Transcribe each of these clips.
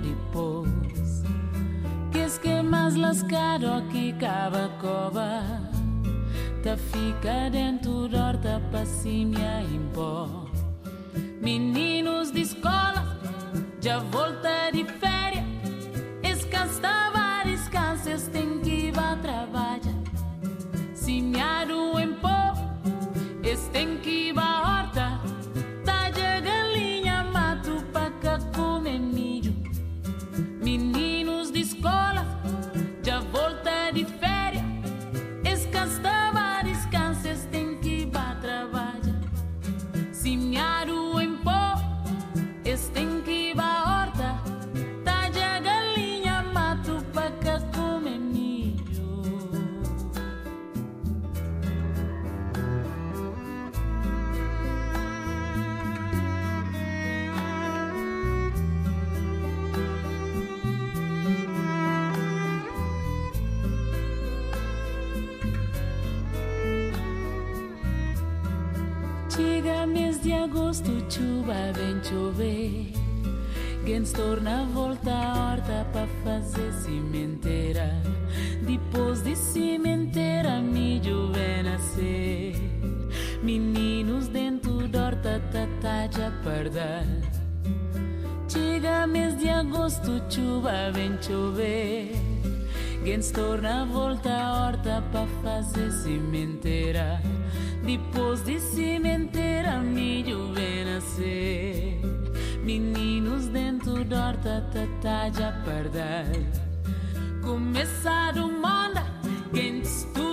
Depois. Que es que mais lascado que cava cova. Tá fica dentro horta passinha em pó Meninos de escola já volta de férias Escastava descansos tem que ir trabalhar Semeado em pó agosto, chuva vem chover. Gens torna a volta à horta para fazer cimenteira. Depois de cimenteira, milho vem nascer. Meninos dentro da horta, tata já perder. Chega mês de agosto, chuva vem chover. Gens torna a volta à horta para fazer cimenteira. Depois de sementeira, milho vem nascer. Meninos dentro da horta, tatá de apardar. Começar o mundo, quem estuda.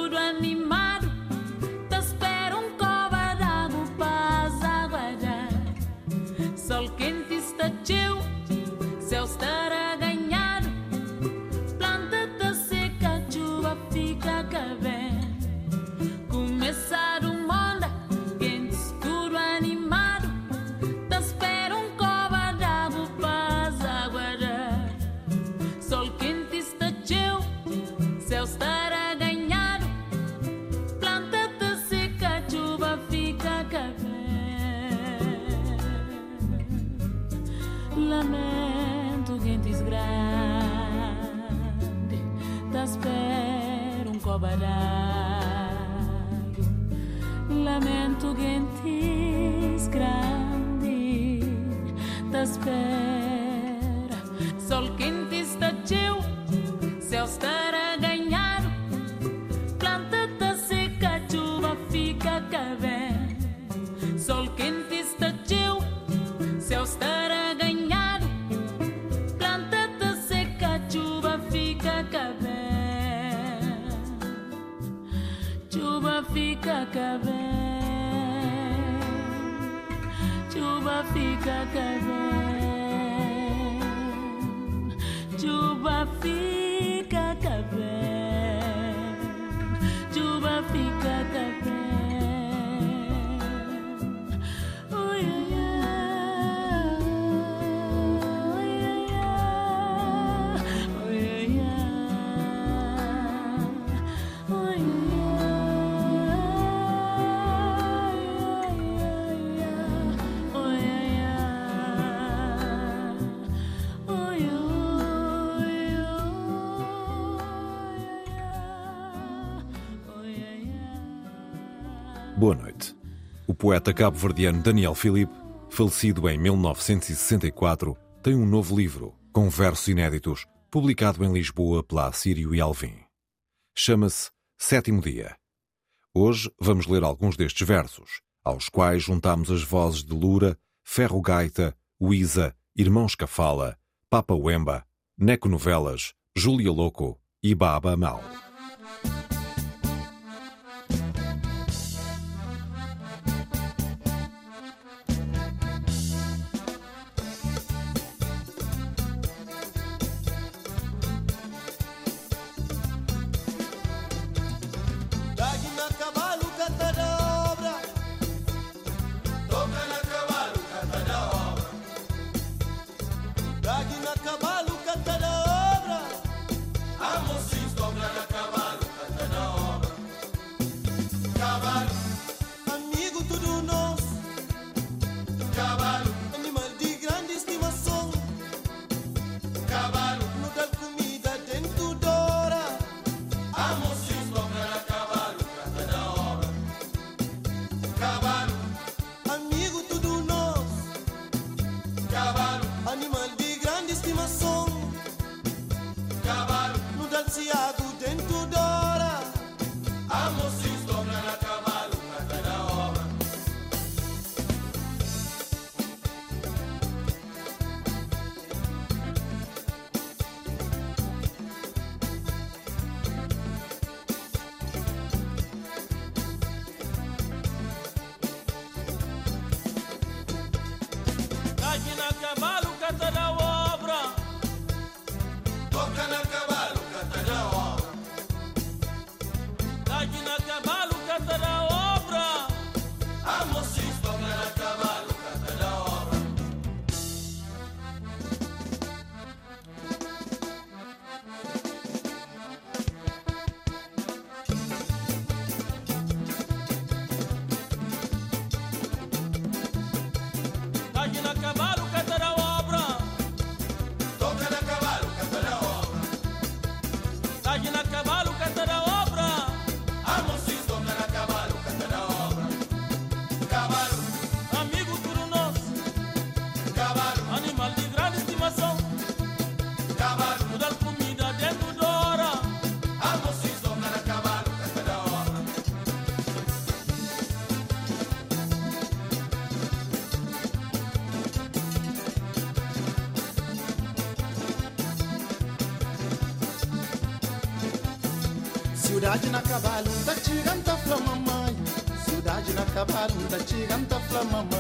Poeta cabo-verdiano Daniel Filipe, falecido em 1964, tem um novo livro, com versos inéditos, publicado em Lisboa pela Sírio e Alvim. Chama-se Sétimo Dia. Hoje vamos ler alguns destes versos, aos quais juntamos as vozes de Lura, Ferro Gaita, Uísa, Irmãos Cafala, Papa Wemba, Neco Novelas, Júlia Louco e Baba Mal. Cidade na cabalunda, tá tiganta flama mãe. Cidade na cabalunda, tá tiganta flama mãe.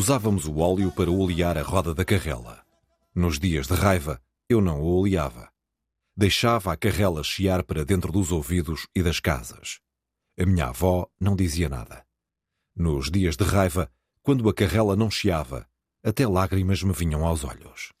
Usávamos o óleo para olear a roda da carrela. Nos dias de raiva, eu não o oleava. Deixava a carrela chiar para dentro dos ouvidos e das casas. A minha avó não dizia nada. Nos dias de raiva, quando a carrela não chiava, até lágrimas me vinham aos olhos.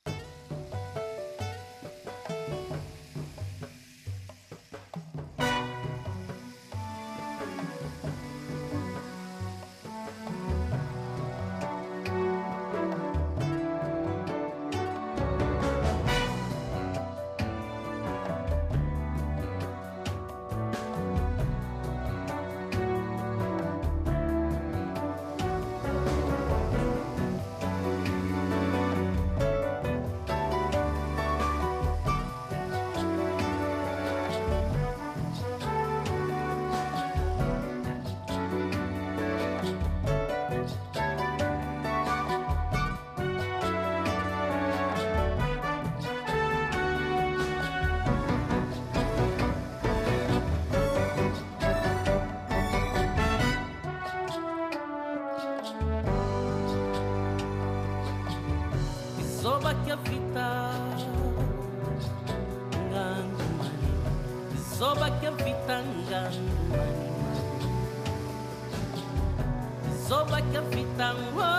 Zoba kavitanga Zoba kavitanga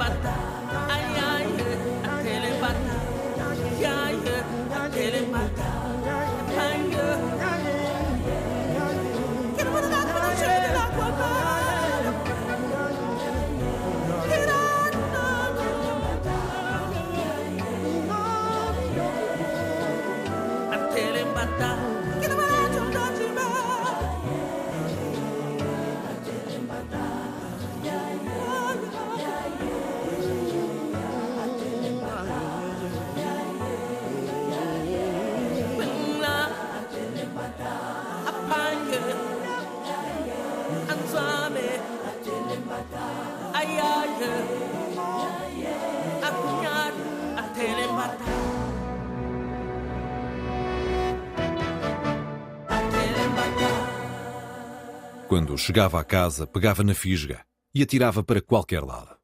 batalla. Quando chegava a casa, pegava na fisga e atirava para qualquer lado.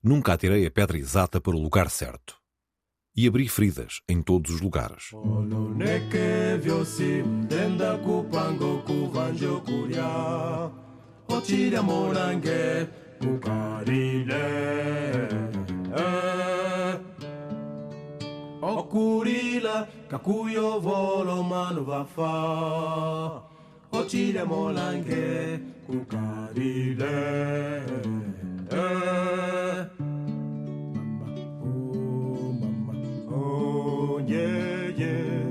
Nunca atirei a pedra exata para o lugar certo. E abri feridas em todos os lugares. Eh. okurila kakuyo volo manu vafa Hocsire molánke, kukarile. Eh. Mama, oh mama, oh yeah yeah.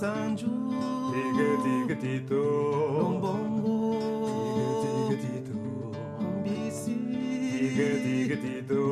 Sanju. Tiga tiga tito. Lombongo Tiga tiga tito. Ambisi. Tiga tiga tito.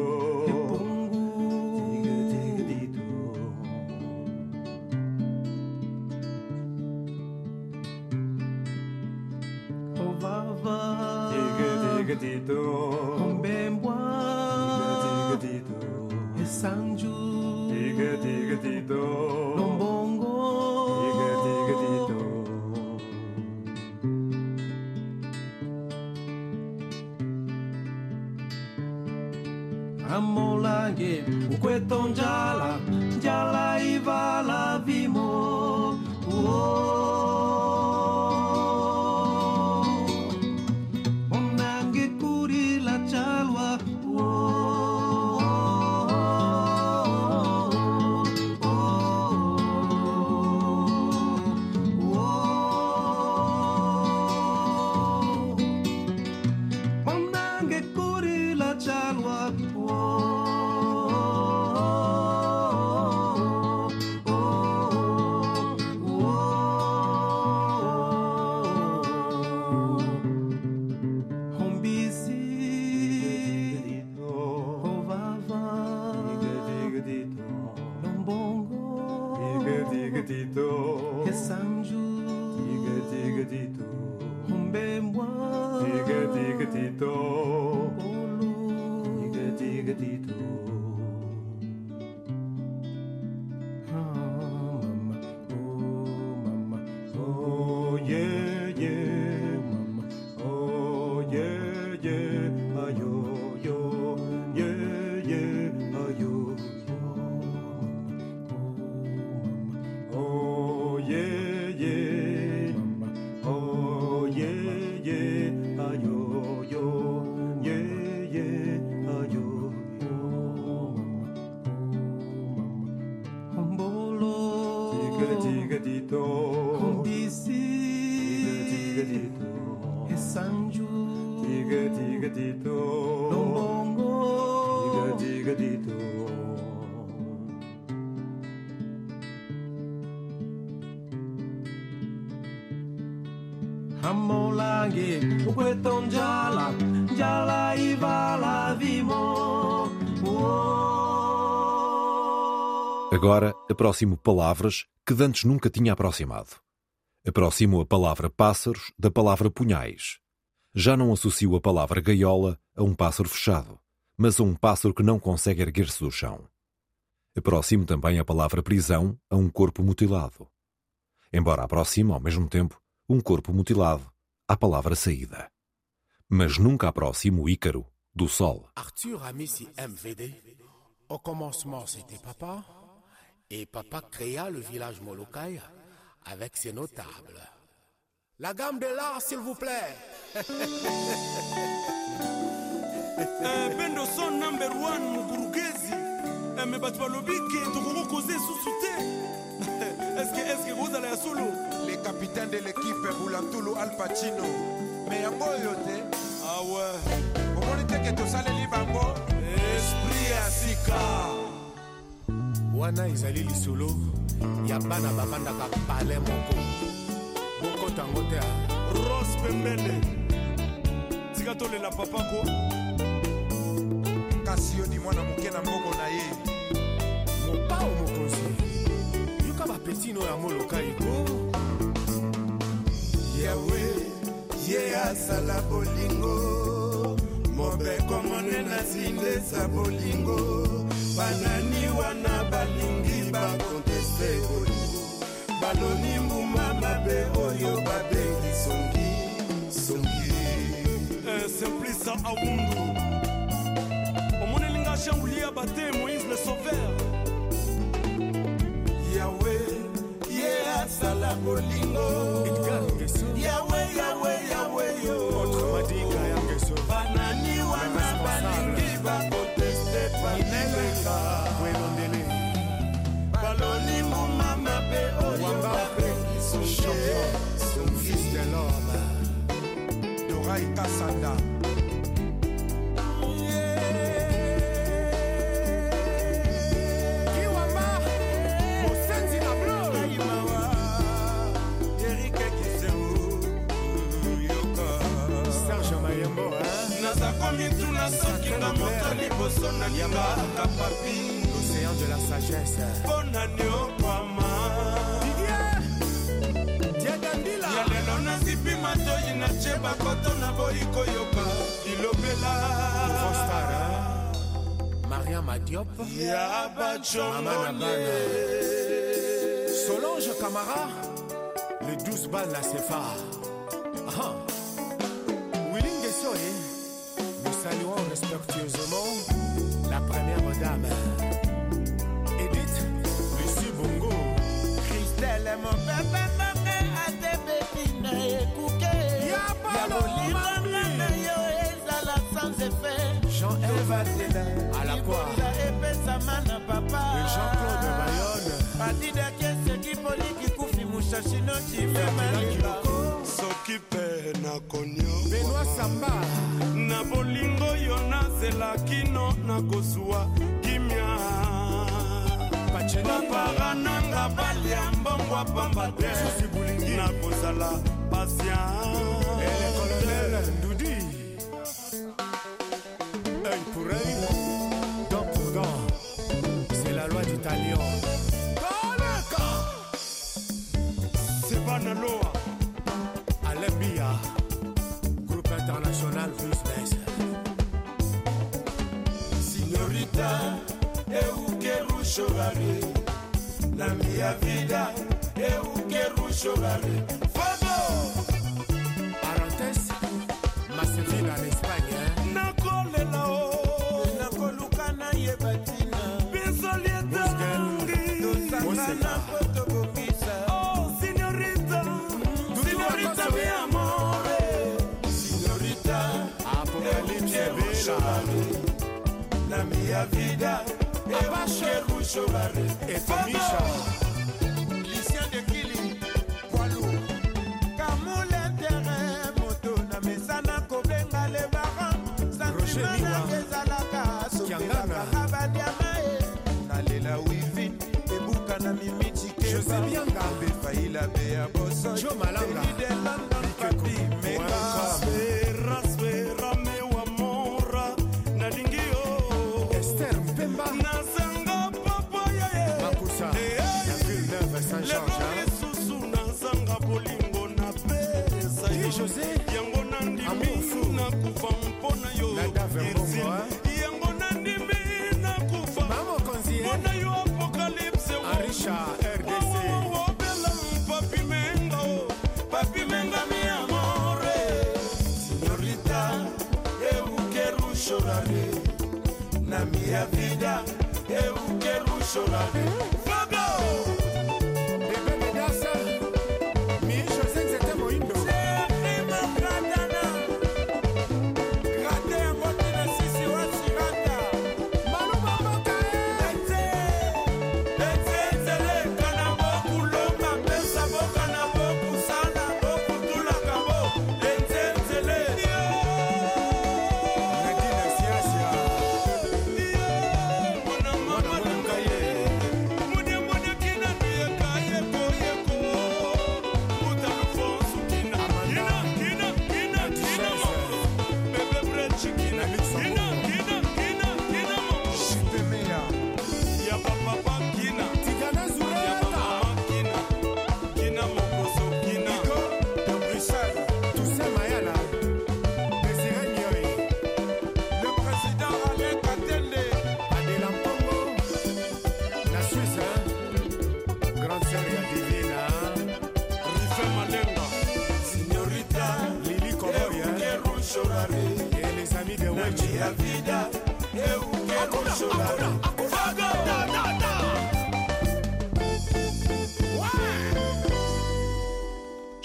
Aproximo palavras que dantes nunca tinha aproximado. Aproximo a palavra pássaros da palavra punhais. Já não associo a palavra gaiola a um pássaro fechado, mas a um pássaro que não consegue erguer-se do chão. Aproximo também a palavra prisão a um corpo mutilado. Embora aproxime, ao mesmo tempo, um corpo mutilado à palavra saída. Mas nunca aproximo o Ícaro do sol. Arthur a MVD. Au commencement, c'était papa. Et papa créa le village Molokai avec ses notables. La gamme de l'art, s'il vous plaît. Eh, bendo son number one mukurugezi Eh, me ke koza esusu te eske eske kozala ya solo le capitaine de l'équipe bulatulu al pacino. Me yango oyo te awe omoni teke tosaleli bango esprit ya sika wana ezali lisolo ya bana bavandaka pale moko. Bokota yango te ah. ros pembele tika tolela papako kasi odi mwana moke na mbongo na ye. Mopao mokonzi. Yoka bapetino ya molokai ko. Yawe ye asala bolingo. Mobeko monene asindesa bolingo banani wana balingi bakonteste bolingo. Baloni mbuma mabe oyo babengi songi songi. Eh, simplisa awundu omonelinga shangulia bate moïse le sauveur. Yawe ye asala bolingo ngai kasanda. Nazakomi tuna soki na moto liboso na linga kapapi océan de la sagesse. Mpo na nio matoyi natieba koto na boyi koyoka lilobela maria madiop. Ya bacongole solange camara. Le 12 bal na sefa wilingesoe nous saluons respectueusement la première dame. Edith lucie bongo. Christelle mon papa Ya na yo ezala sans effet. Jean-Ève, tobatela À la quoi? libonza epesama na papa. Jean-Claude Bayonne, adidaki eseki poliki kufi mushashino cimemalila soki mpe nakonio Benoît Samba, na bolingo yo nazelaki no nakozwa kimia. Bapara nanga balia mbongwa pamba te. Nakozala l'oreille, dent pour dent. C'est la loi du talion. C'est pas Naloa, Alembia, groupe international business. Signorita, Eukeru Shogari, Namia Vida, Eukeru Shogari. chorale et tomisha lucien de kili poilo kamulentere moto na mesana kobenga lebara santima nanga ezalaka sopelaka abadiama e nalela wivin ebuka na mimiti kebabefaila be ya bosoyo yango na nakufa mpona yo apokalypse obela o na vida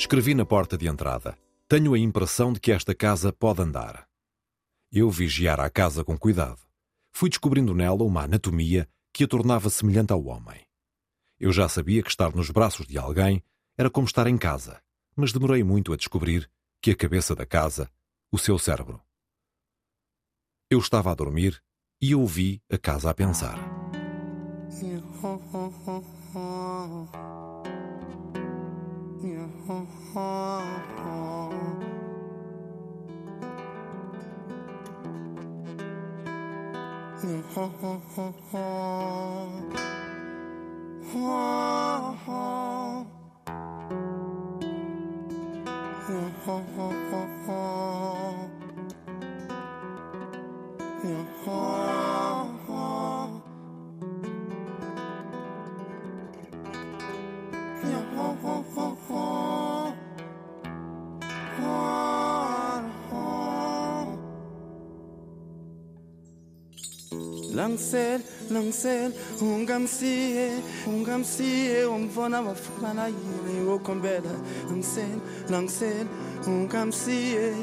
Escrevi na porta de entrada: Tenho a impressão de que esta casa pode andar. Eu vigiara a casa com cuidado. Fui descobrindo nela uma anatomia que a tornava semelhante ao homem. Eu já sabia que estar nos braços de alguém era como estar em casa, mas demorei muito a descobrir que a cabeça da casa, o seu cérebro. Eu estava a dormir e ouvi a casa a pensar. Oh. Langsel, langsel, ungamsie, ungamsie, umvona wafumana yini wokombela. Langsel, langsel, ungamsie,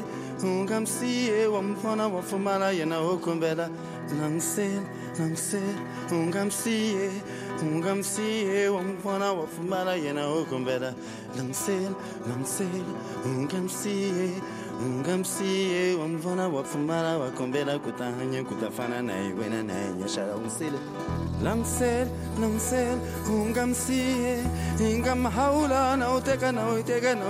ungamsie, umvona wafumana yena wokombela. Langsel, langsel, ungamsie, ungamsie, umvona wafumana yena wokombela. Langsel, langsel, ungamsie. Ungamsiye wamvona wapfumala wakombela kutahanya kutafana naye wena naye nyashara umsile. Langsel langsel ungamsiye ingamhaula na uteka na uteka na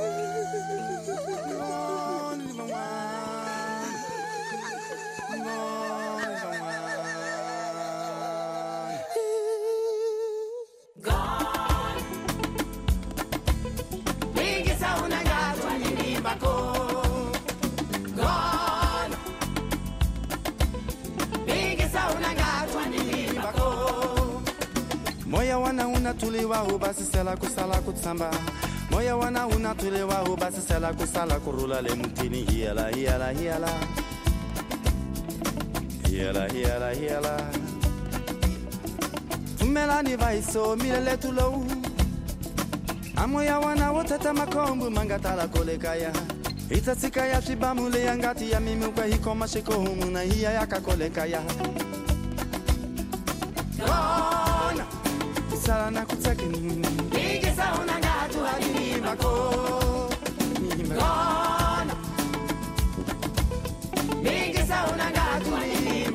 mutule wa ho ba sesela ko sala ko rula le mutini hiala hiala hiala. Hiala hiala hiala. Tumelani le tulo amo ya wana woteta makombu mangatala kolekaya itasika ya yangati ya mimi kwa hiko mashiko humu na hiya yaka kole kaya. Sala na kutsakini Ike sauna gatu hadini mako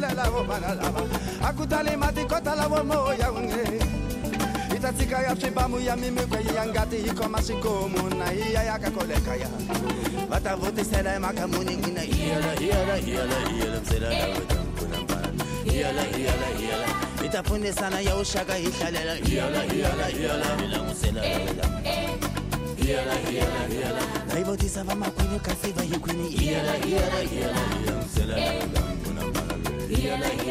mbele lao banalaba akutalimati kota unge ya ya ya ngati na ya ya ya yeah,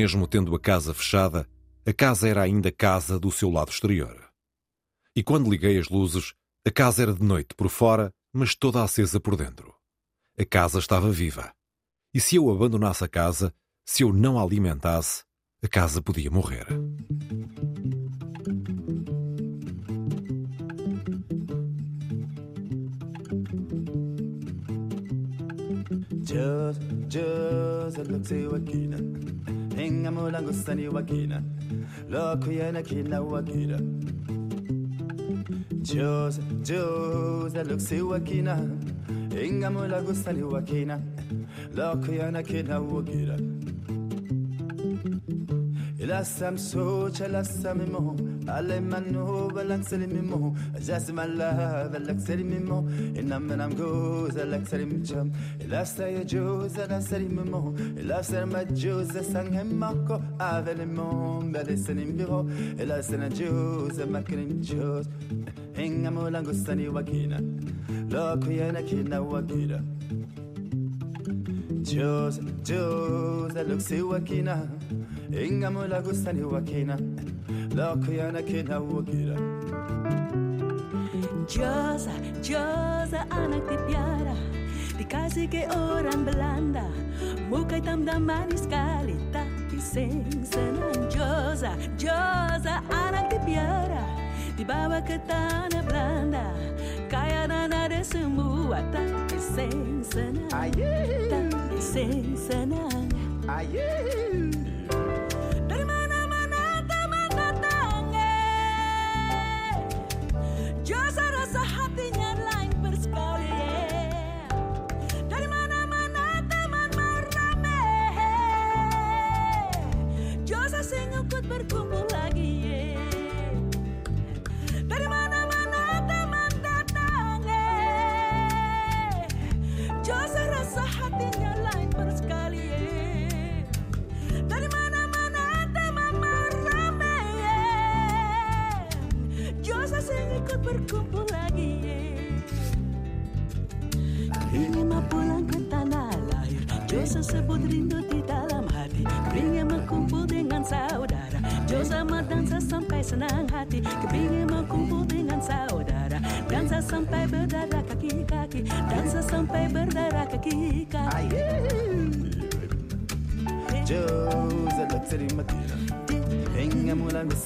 Mesmo tendo a casa fechada, a casa era ainda casa do seu lado exterior. E quando liguei as luzes, a casa era de noite por fora, mas toda acesa por dentro. A casa estava viva. E se eu abandonasse a casa, se eu não a alimentasse, a casa podia morrer. Just, just Hinga mulango sani wakina. Loko yana kina. Just, just look say wakina. Hinga mulango sani wakina. Loko yana kina wakina. Lasam socha lasam mo Alemano balaksalimimo Just my love alaksalimimo Inamanam goes alaksalimcham Ilasa ya joza lasalimimo Ilasa ma joza sangemako Avelimmo Balisanimbiro Ilasa na joza makanim jos Hinga molango sani wakina Loko yana kina wakina Joza, Joza, look see wakina Ingamula gustani wakina Loko yana kina wakira Josa, Josa anak di piara Dikasih ke orang Belanda Muka hitam dan manis sekali Tapi sing senang Josa, Josa anak di piara Dibawa ke tanah Belanda Kaya dan ada semua Tapi sing senang Tapi sing senang Dari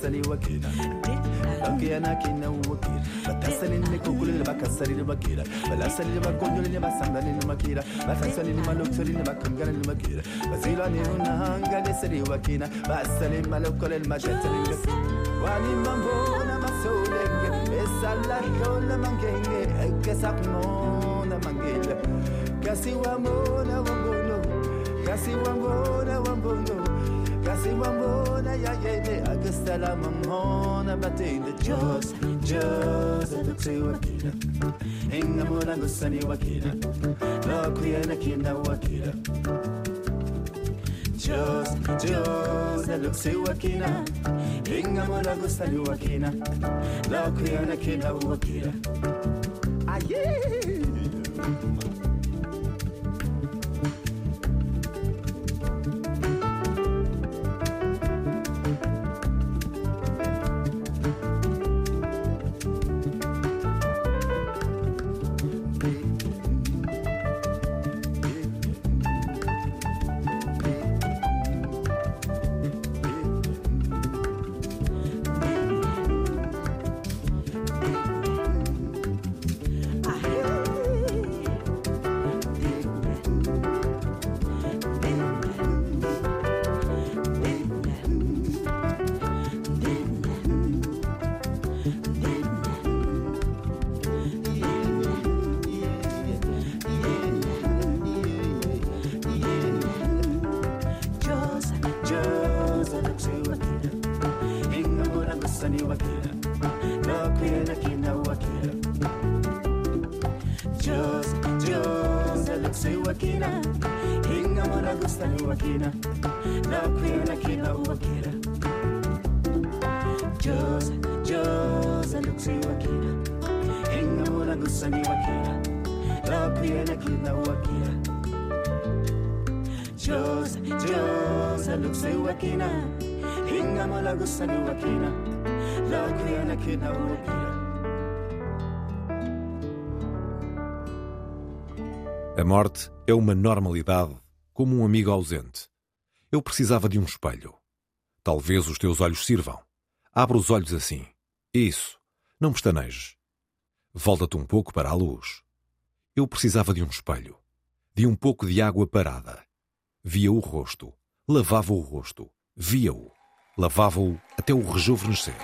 بكسلي وكيلك بكي أنا كي نو كنوك بتحسني اني كوكول اللي بكسري اللي بكيلك بلاسلي اللي بكون اللي بسندني اللي مكيلة بتحسني اللي ملوكسري اللي بكنجر اللي مكيلة بزيلاني هنا هنجر هنجل سري وكينا بأسلي ملوك كل المجات اللي واني منبونا مسؤولك بسالك كل من كينجي كسبنونا منجيلة كسي وامونا ومبونو كسي وامونا ومبونو كسي وامونا يا يا Agastala mamona batende Jos, jos Adukse wakina Inga mona gusani wakina Loku yana kina wakina Jos, jos Adukse wakina Inga mona gusani wakina Loku yana kina wakina Wakina. Wakina. A morte é uma normalidade, como um amigo ausente. Eu precisava de um espelho. Talvez os teus olhos sirvam. Abre os olhos assim. Isso. Não pestanejes. Volta-te um pouco para a luz. Eu precisava de um espelho. De um pouco de água parada. Via o rosto. Lavava o rosto. Via-o. Lavava-o até o rejuvenescer.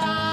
Bye.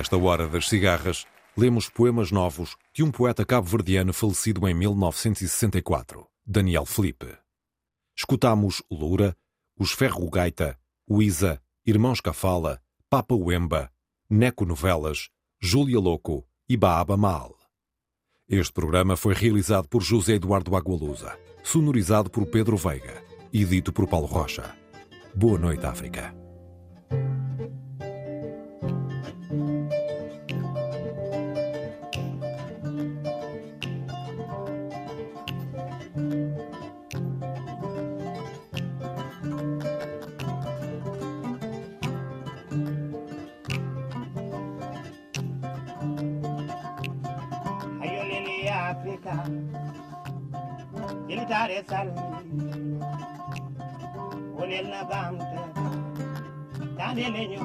Nesta hora das cigarras, lemos poemas novos de um poeta cabo-verdiano falecido em 1964, Daniel Felipe. Escutamos Loura, Os Ferro Gaita, o Isa, Irmãos Cafala, Papa Wemba, Neco Novelas, Júlia Louco e Baaba Mal. Este programa foi realizado por José Eduardo Agualusa, sonorizado por Pedro Veiga e dito por Paulo Rocha. Boa noite, África. Bamta tanele nyo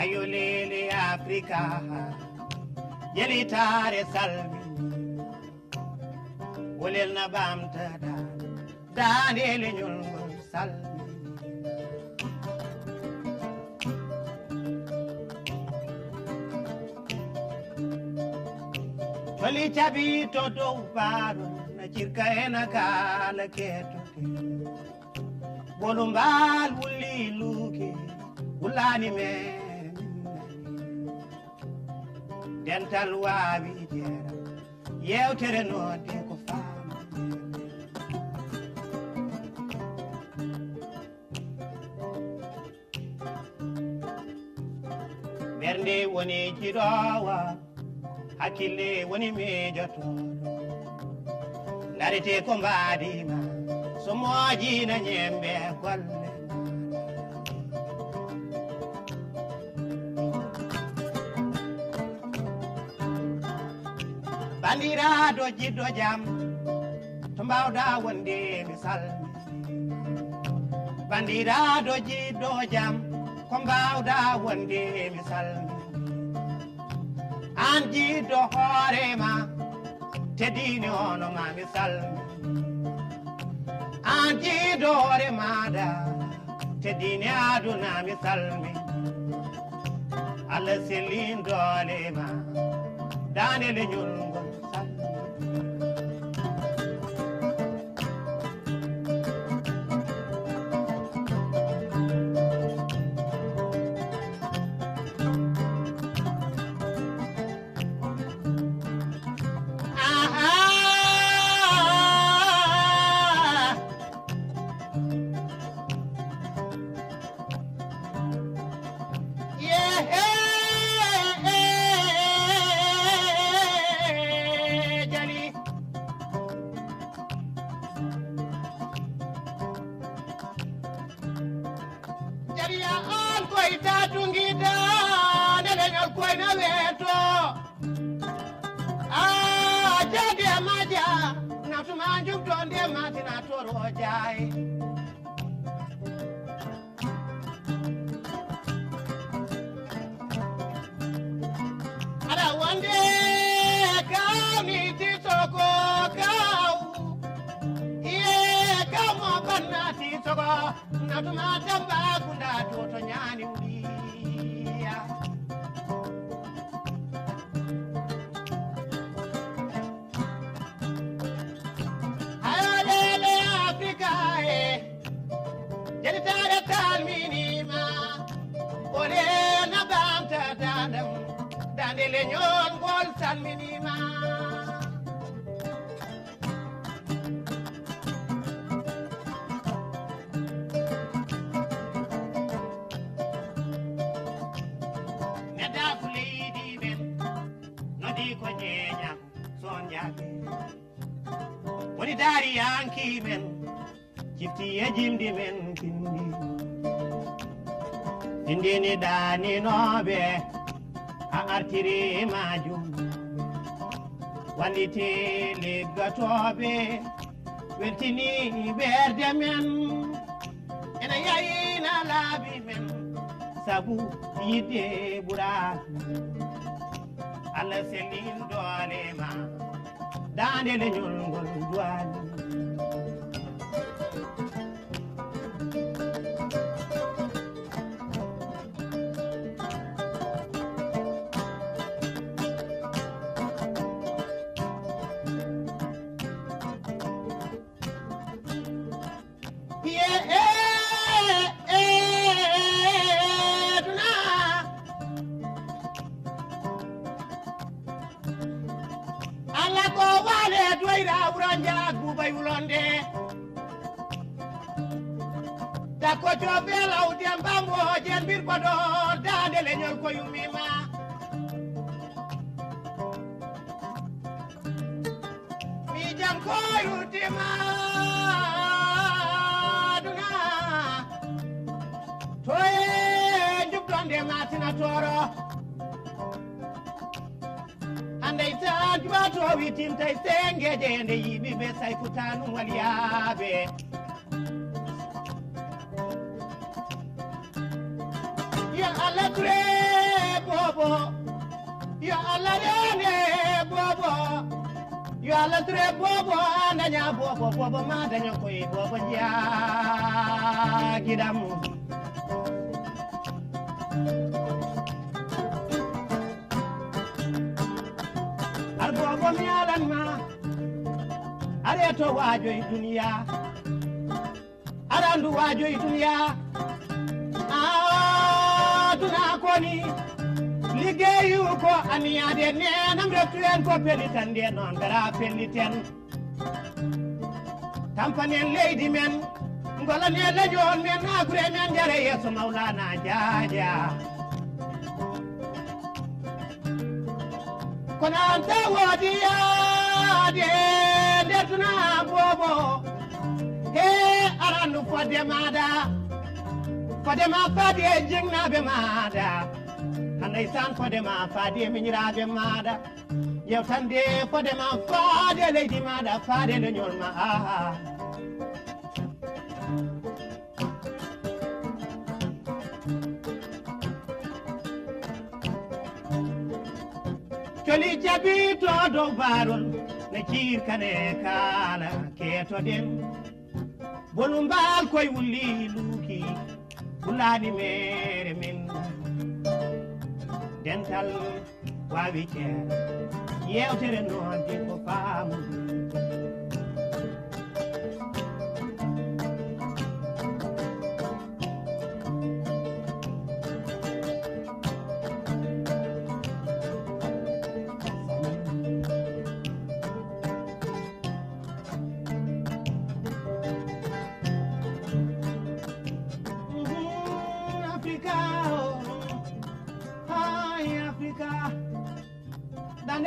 ayolele afrika yelitare salmi wolel na bamtada danele salmi Wali chabi toto ubaru na chirka ena kala keto Bolumbal uli luke ulani me Dental wabi jera Yeo tere no deko fama Bernde woni chidawa hakkille woni miijotoɗo darete ko mbaadima so moojina ñembe golle. Bandiraɗo jiɗɗo jam to mbawɗa wonde mi salmi bandiraɗo jiɗɗo jam ko mbawɗa wonde mi salmi an jiido hoorema teddini ono ma mi salmi. An jiido hoore maɗa teddini aduna mi salmi. Allah sellindolema danele ñulmu naftire majum. Wallite leggotoɓe weltini ɓerde men. Ene yayina laabi men sabu yidde ɓura. Allah selindolema dande leñolngol duwani Dako jobe lawdi mbambo jen bir kodo dande leñol ko yumima Mi jam ko yutima duna Toye jubdonde matina toro andey tan juwato witintay sengeje nde yiɓi ɓe saykutanu Allah kure bobo. Ya Allah ne bobo. Ya Allah kure bobo nanya bobo bobo Madanya koi bobo ya gidamu. Al bobo mi alan ma are to wajo itu duniya arandu wajo itu duniya ah aduna koni liggeyu ko amiyade nenam retturen ko pelitande noon gara pelliten. Tampanen leydi men golane leñol men nakure men jare yeeso mawlana jaaja. Kono an ta woodiyade ndetuna bobo he arandu fodde maɗa fodde ma faadi e jingnaɓe maɗa handay san fodde ma faadi e miñiraɓe maɗa yewtande fodde ma faade leydi maɗa faade leñol ma aha. Coli jabi to dow barol ne cirkane kala ketoɗen bolu mbal koye wulli luuki fullaaɓe mere men. Dental waawi ceer yewtere noon de ko faamu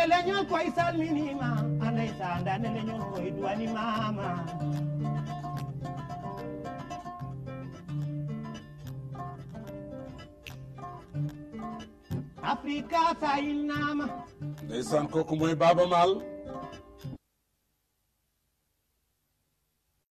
anele ñol koy salminima anday sanda anele ñol koy duwani mama. Afrika sayil nama ndeysaan kooku mooy baaba maal